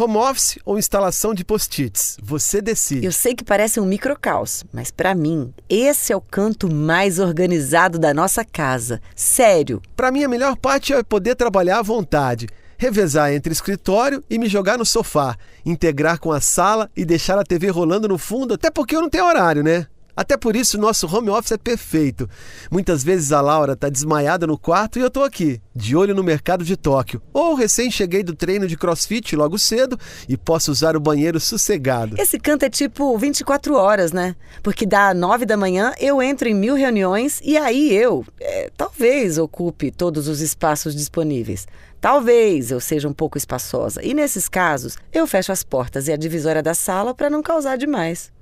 Home office ou instalação de post-its? Você decide. Eu sei que parece um microcaos, mas para mim, esse é o canto mais organizado da nossa casa. Sério. Para mim, a melhor parte é poder trabalhar à vontade revezar entre escritório e me jogar no sofá, integrar com a sala e deixar a TV rolando no fundo, até porque eu não tenho horário, né? Até por isso, nosso home office é perfeito. Muitas vezes a Laura está desmaiada no quarto e eu estou aqui, de olho no mercado de Tóquio. Ou recém cheguei do treino de crossfit logo cedo e posso usar o banheiro sossegado. Esse canto é tipo 24 horas, né? Porque dá 9 da manhã, eu entro em mil reuniões e aí eu, é, talvez, ocupe todos os espaços disponíveis. Talvez eu seja um pouco espaçosa. E nesses casos, eu fecho as portas e a divisória da sala para não causar demais.